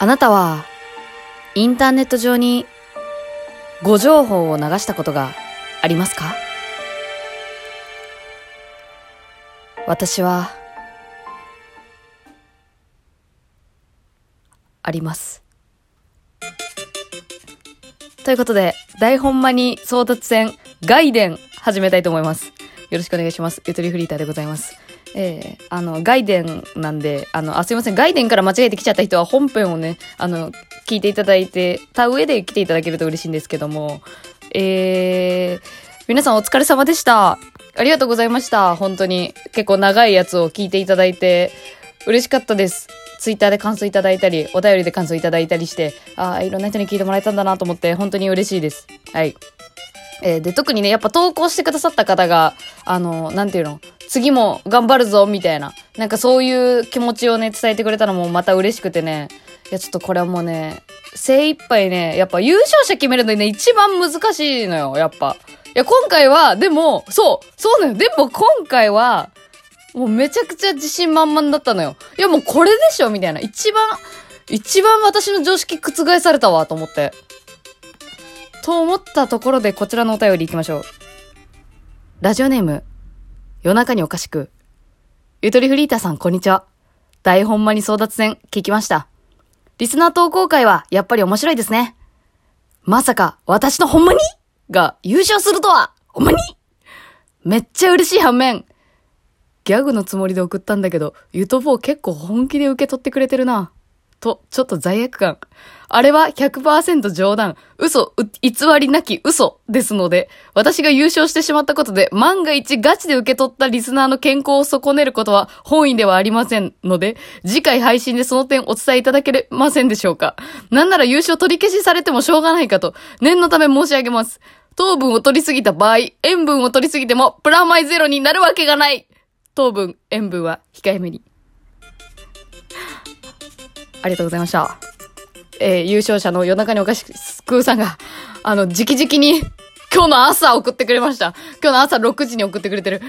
あなたは、インターネット上に、ご情報を流したことがありますか？私は、あります。ということで、大本間に争奪戦、外伝、始めたいと思います。よろしくお願いします。ゆとりフリーターでございます。えー、あの、外伝なんで、あの、あ、すいません、外伝から間違えてきちゃった人は本編をね、あの、聞いていただいて、た上で来ていただけると嬉しいんですけども、えー、皆さんお疲れ様でした。ありがとうございました。本当に。結構長いやつを聞いていただいて、嬉しかったです。ツイッターで感想いただいたり、お便りで感想いただいたりして、ああ、いろんな人に聞いてもらえたんだなと思って、本当に嬉しいです。はい。えーで、特にね、やっぱ投稿してくださった方が、あの、なんていうの、次も頑張るぞ、みたいな。なんかそういう気持ちをね、伝えてくれたのもまた嬉しくてね。いや、ちょっとこれはもうね、精一杯ね、やっぱ優勝者決めるのにね、一番難しいのよ、やっぱ。いや、今回は、でも、そう、そうなのよ。でも今回は、もうめちゃくちゃ自信満々だったのよ。いや、もうこれでしょみたいな。一番、一番私の常識覆されたわ、と思って。と思ったところでこちらのお便り行きましょう。ラジオネーム、夜中におかしく。ゆとりフリーターさん、こんにちは。大本間に争奪戦、聞きました。リスナー投稿会は、やっぱり面白いですね。まさか、私のほんまに？が優勝するとは、ほんまに？めっちゃ嬉しい反面、ギャグのつもりで送ったんだけど、ゆとぼう結構本気で受け取ってくれてるな。と、ちょっと罪悪感。あれは100%冗談、嘘、偽りなき嘘ですので、私が優勝してしまったことで、万が一ガチで受け取ったリスナーの健康を損ねることは本意ではありませんので、次回配信でその点お伝えいただけませんでしょうか。なんなら優勝取り消しされてもしょうがないかと、念のため申し上げます。糖分を取りすぎた場合、塩分を取りすぎてもプラマイゼロになるわけがない。糖分、塩分は控えめに。ありがとうございました。えー優勝者の夜中におかしくさんが、あの、直々に、今日の朝送ってくれました。今日の朝6時に送ってくれてる。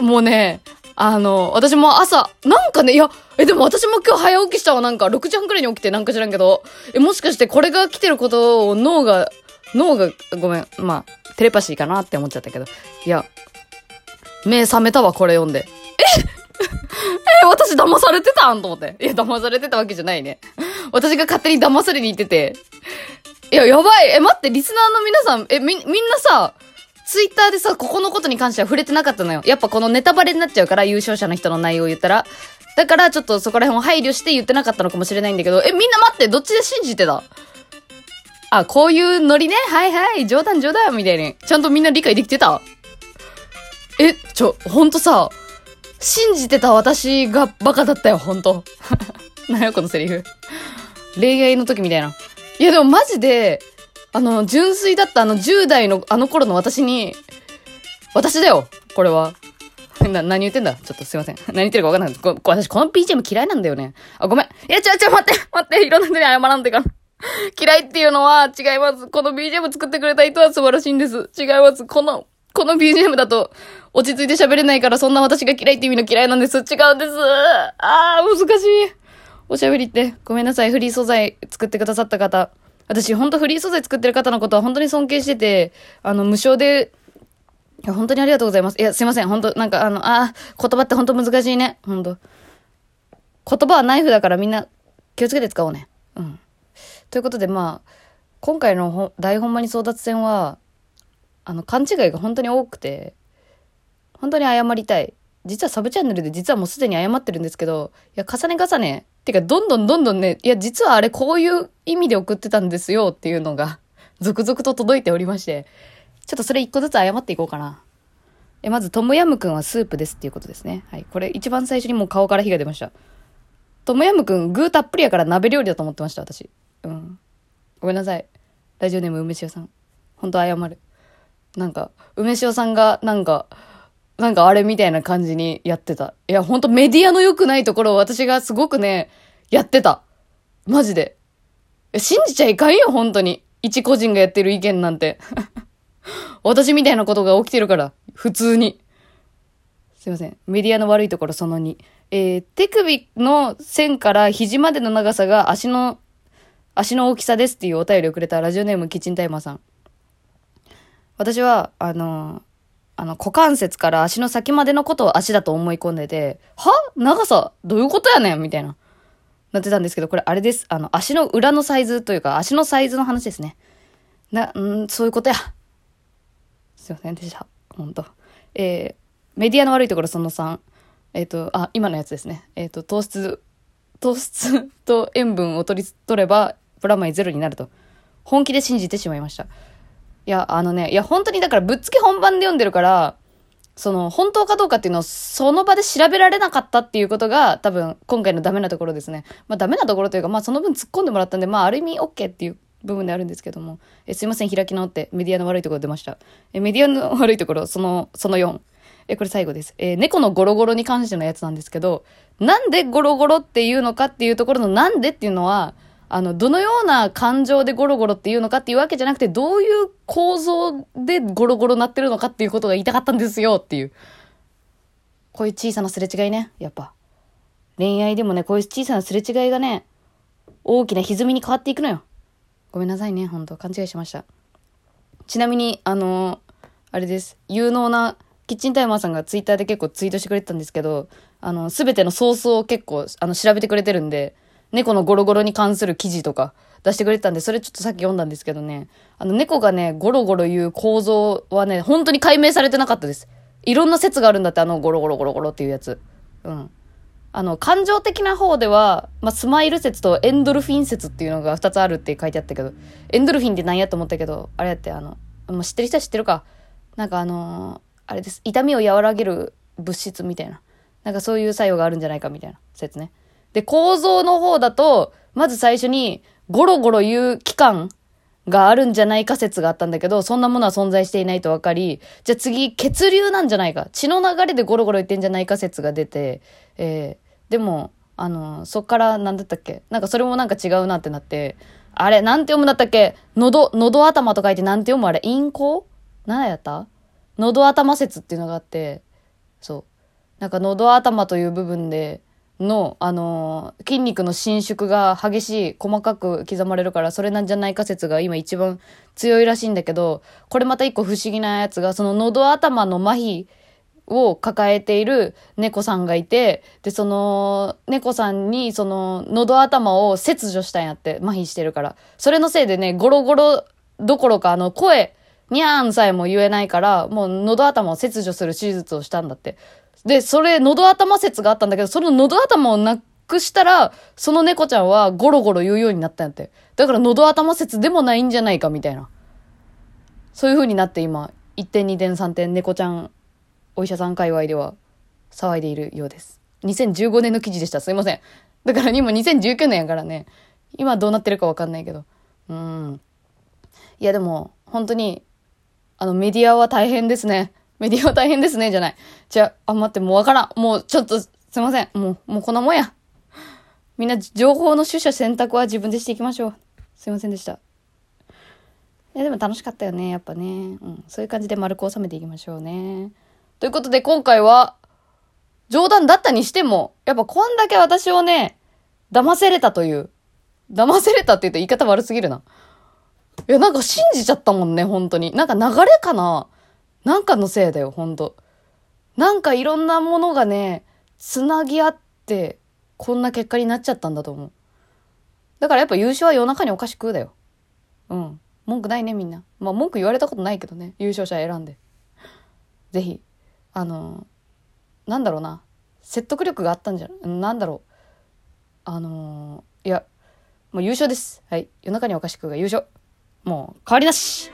もうね、あの、私も朝、なんかね、いや、え、でも私も今日早起きしたわ、なんか、6時半くらいに起きてなんか知らんけど、え、もしかしてこれが来てることを脳が、脳が、ごめん、まあ、テレパシーかなって思っちゃったけど、いや、目覚めたわ、これ読んで。え、私騙されてたんと思って。いや、騙されてたわけじゃないね。私が勝手に騙されに行ってて。いや、やばい。え、待って、リスナーの皆さん、え、み、みんなさ、ツイッターでさ、ここのことに関しては触れてなかったのよ。やっぱこのネタバレになっちゃうから、優勝者の人の内容を言ったら。だから、ちょっとそこら辺を配慮して言ってなかったのかもしれないんだけど、え、みんな待って、どっちで信じてた？あ、こういうノリね？はいはい、冗談冗談、みたいに。ちゃんとみんな理解できてた？え、ちょ、ほんとさ、信じてた私がバカだったよ、ほんと。なんやこのセリフ。恋愛の時みたいな。いやでもマジで、あの、純粋だったあの10代のあの頃の私に、私だよ、これは。な、何言ってんだ？ちょっとすいません。何言ってるか分かんない。ここ私この BGM 嫌いなんだよね。あ、ごめん。いや、ちょ、ちょ、待って、待って、いろんな人に謝らんといかん。嫌いっていうのは違います。この BGM 作ってくれた人は素晴らしいんです。違います。この、この BGM だと落ち着いて喋れないからそんな私が嫌いって意味の嫌いなんです。違うんです。あー、難しい。おしゃべりって。ごめんなさい。フリー素材作ってくださった方。私、ほんとフリー素材作ってる方のことは本当に尊敬してて、あの、無償で、いや、本当にありがとうございます。いや、すいません。本当なんか、あの、あー、言葉って本当難しいね。本当言葉はナイフだからみんな気をつけて使おうね。うん。ということで、まあ、今回のほ大本間に争奪戦は、あの、勘違いが本当に多くて、本当に謝りたい。実はサブチャンネルで実はもうすでに謝ってるんですけど、いや、重ね重ね。てか、どんどんどんどんね、いや、実はあれこういう意味で送ってたんですよっていうのが、続々と届いておりまして、ちょっとそれ一個ずつ謝っていこうかな。え、まず、トムヤムくんはスープですっていうことですね。はい。これ一番最初にもう顔から火が出ました。トムヤムくん、具たっぷりやから鍋料理だと思ってました、私。うん。ごめんなさい。ラジオネーム梅塩さん。本当謝る。なんか、梅塩さんが、なんか、なんかあれみたいな感じにやってた。いや、ほんとメディアの良くないところを私がすごくね、やってた。マジで。信じちゃいかんよ、本当に。一個人がやってる意見なんて。私みたいなことが起きてるから、普通に。すいません。メディアの悪いところその2。えー、手首の線から肘までの長さが足の、足の大きさですっていうお便りをくれたラジオネームキッチンタイマーさん。私は、あの、あの、股関節から足の先までのことを足だと思い込んでて、は？長さ？どういうことやねん？みたいな。なってたんですけど、これあれです。あの、足の裏のサイズというか、足のサイズの話ですね。な、んそういうことや。すいませんでした。ほんと。えー、メディアの悪いところその3。えっ、ー、と、あ、今のやつですね。えっ、ー、と、糖質、糖質と塩分を取り、取れば、プラマイゼロになると。本気で信じてしまいました。いや、あのね、いや、本当にだからぶっつけ本番で読んでるから、その、本当かどうかっていうのをその場で調べられなかったっていうことが多分今回のダメなところですね。まあダメなところというか、まあその分突っ込んでもらったんで、まあある意味 OK っていう部分であるんですけども。えすいません、開き直ってメディアの悪いところ出ました。えメディアの悪いところ、その、その4。え、これ最後です。え猫のゴロゴロに関してのやつなんですけど、なんでゴロゴロっていうのかっていうところのなんでっていうのは、あの、どのような感情でゴロゴロっていうのかっていうわけじゃなくて、どういう構造でゴロゴロなってるのかっていうことが言いたかったんですよっていう。こういう小さなすれ違いね、やっぱ。恋愛でもね、こういう小さなすれ違いがね、大きな歪みに変わっていくのよ。ごめんなさいね、ほんと。勘違いしました。ちなみに、あのー、あれです。有能なキッチンタイマーさんがツイッターで結構ツイートしてくれてたんですけど、あの、すべてのソースを結構、あの、調べてくれてるんで、猫のゴロゴロに関する記事とか出してくれてたんで、それちょっとさっき読んだんですけどね、あの猫がね、ゴロゴロ言う構造はね、本当に解明されてなかったです。いろんな説があるんだって、あのゴロゴロゴロゴロっていうやつ。うん。あの、感情的な方では、まあ、スマイル説とエンドルフィン説っていうのが2つあるって書いてあったけど、エンドルフィンって何やと思ったけど、あれやって、あの、もう知ってる人は知ってるか。なんかあのー、あれです。痛みを和らげる物質みたいな。なんかそういう作用があるんじゃないかみたいな説ね。で、構造の方だと、まず最初に、ゴロゴロ言う期間があるんじゃないか説があったんだけど、そんなものは存在していないと分かり、じゃあ次、血流なんじゃないか。血の流れでゴロゴロ言ってんじゃないか説が出て、えー、でも、あの、そっから何だったっけ？なんかそれもなんか違うなってなって、あれ、なんて読むんだったっけ？喉、喉頭と書いてなんて読むあれ、陰行？何やった？喉頭説っていうのがあって、そう。なんか喉頭という部分で、の、あのー、筋肉の伸縮が激しい、細かく刻まれるから、それなんじゃないか説が今一番強いらしいんだけど、これまた一個不思議なやつが、その喉頭の麻痺を抱えている猫さんがいて、で、その、猫さんに、その、喉頭を切除したんやって、麻痺してるから。それのせいでね、ゴロゴロどころか、あの、声、にゃーんさえも言えないから、もう喉頭を切除する手術をしたんだって。で、それ、喉頭説があったんだけど、その喉頭をなくしたら、その猫ちゃんはゴロゴロ言うようになったんやって。だから喉頭説でもないんじゃないか、みたいな。そういう風になって今、1点、2点、3点、猫ちゃん、お医者さん界隈では騒いでいるようです。2015年の記事でした。すいません。だから今2019年やからね。今どうなってるかわかんないけど。うん。いやでも、本当に、あのメディアは大変ですね。メディアは大変ですね、じゃない。じゃあ、あ、待って、もうわからん。もう、ちょっと、すいません。もう、もうこんなもんや。みんな、情報の取捨選択は自分でしていきましょう。すいませんでした。いや、でも楽しかったよね、やっぱね。うん。そういう感じで丸く収めていきましょうね。ということで、今回は、冗談だったにしても、やっぱこんだけ私をね、騙せれたという。騙せれたって言うと言い方悪すぎるな。いや、なんか信じちゃったもんね、本当に。なんか流れかななんかのせいだよ、ほんと。なんかいろんなものがね、つなぎ合って、こんな結果になっちゃったんだと思う。だからやっぱ優勝は夜中にお菓子食うだよ。うん。文句ないね、みんな。まあ文句言われたことないけどね、優勝者選んで。ぜひ、あのー、なんだろうな。説得力があったんじゃ、なんだろう。あのー、いや、もう優勝です。はい。夜中にお菓子食うが優勝。もう変わりなし。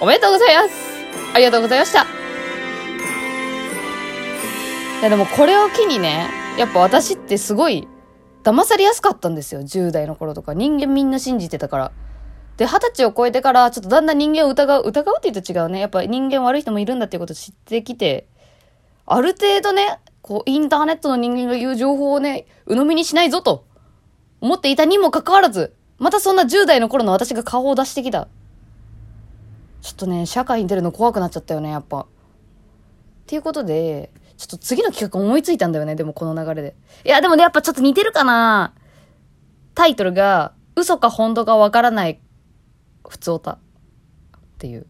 おめでとうございますありがとうございました。いやでもこれを機にね、やっぱ私ってすごい騙されやすかったんですよ。10代の頃とか。人間みんな信じてたから。で、二十歳を超えてから、ちょっとだんだん人間を疑う、疑うって言うと違うね。やっぱ人間悪い人もいるんだっていうことを知ってきて、ある程度ね、こう、インターネットの人間が言う情報をね、鵜呑みにしないぞと、思っていたにもかかわらず、またそんな10代の頃の私が顔を出してきた。ちょっとね、社会に出るの怖くなっちゃったよね、やっぱ。っていうことで、ちょっと次の企画思いついたんだよね、でもこの流れで。いや、でもね、やっぱちょっと似てるかなタイトルが、嘘か本当かわからない、普通オタ。っていう。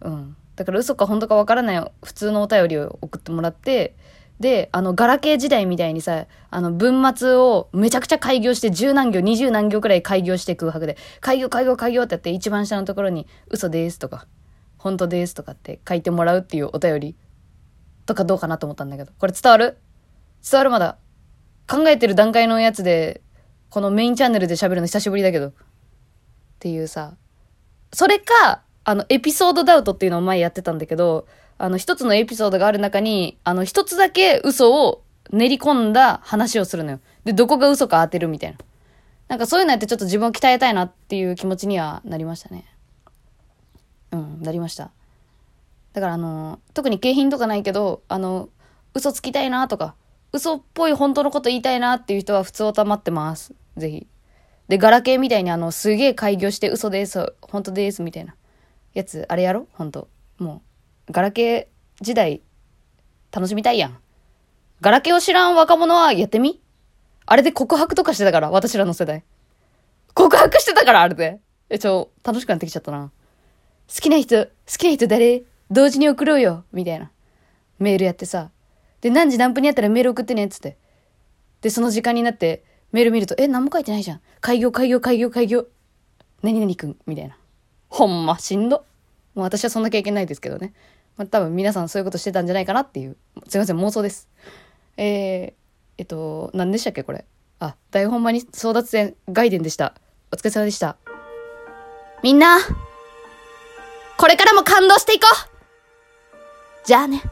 うん。だから嘘か本当かわからない普通のお便りを送ってもらって、で、あの、ガラケー時代みたいにさ、あの、文末をめちゃくちゃ開業して、十何行、二十何行くらい開業して空白で、開業、開業、開業ってやって、一番下のところに、嘘ですとか、本当ですとかって書いてもらうっていうお便りとかどうかなと思ったんだけど、これ伝わる？伝わるまだ。考えてる段階のやつで、このメインチャンネルで喋るの久しぶりだけど。っていうさ、それか、あの、エピソードダウトっていうのを前やってたんだけど、あの、一つのエピソードがある中に、あの、一つだけ嘘を練り込んだ話をするのよ。で、どこが嘘か当てるみたいな。なんかそういうのやってちょっと自分を鍛えたいなっていう気持ちにはなりましたね。うん、なりました。だからあの、特に景品とかないけど、あの、嘘つきたいなとか、嘘っぽい本当のこと言いたいなっていう人は普通をたまってます。ぜひ。で、ガラケーみたいにあの、すげえ開業して嘘です、本当です、みたいな。やつ、あれやろ？本当もう、ガラケー時代、楽しみたいやん。ガラケーを知らん若者はやってみ？あれで告白とかしてたから、私らの世代。告白してたから、あれで。え、ちょ、楽しくなってきちゃったな。好きな人、好きな人誰？同時に送ろうよみたいな。メールやってさ。で、何時何分にやったらメール送ってねっつって。で、その時間になって、メール見ると、え、何も書いてないじゃん。開業、開業、開業、開業。何々くんみたいな。ほんま、しんど。もう私はそんな経験ないですけどね。まあ、多分皆さんそういうことしてたんじゃないかなっていう。すいません、妄想です。えー、えっと、何でしたっけ、これ。あ、台本間に争奪戦、外伝でした。お疲れ様でした。みんな、これからも感動していこうじゃあね。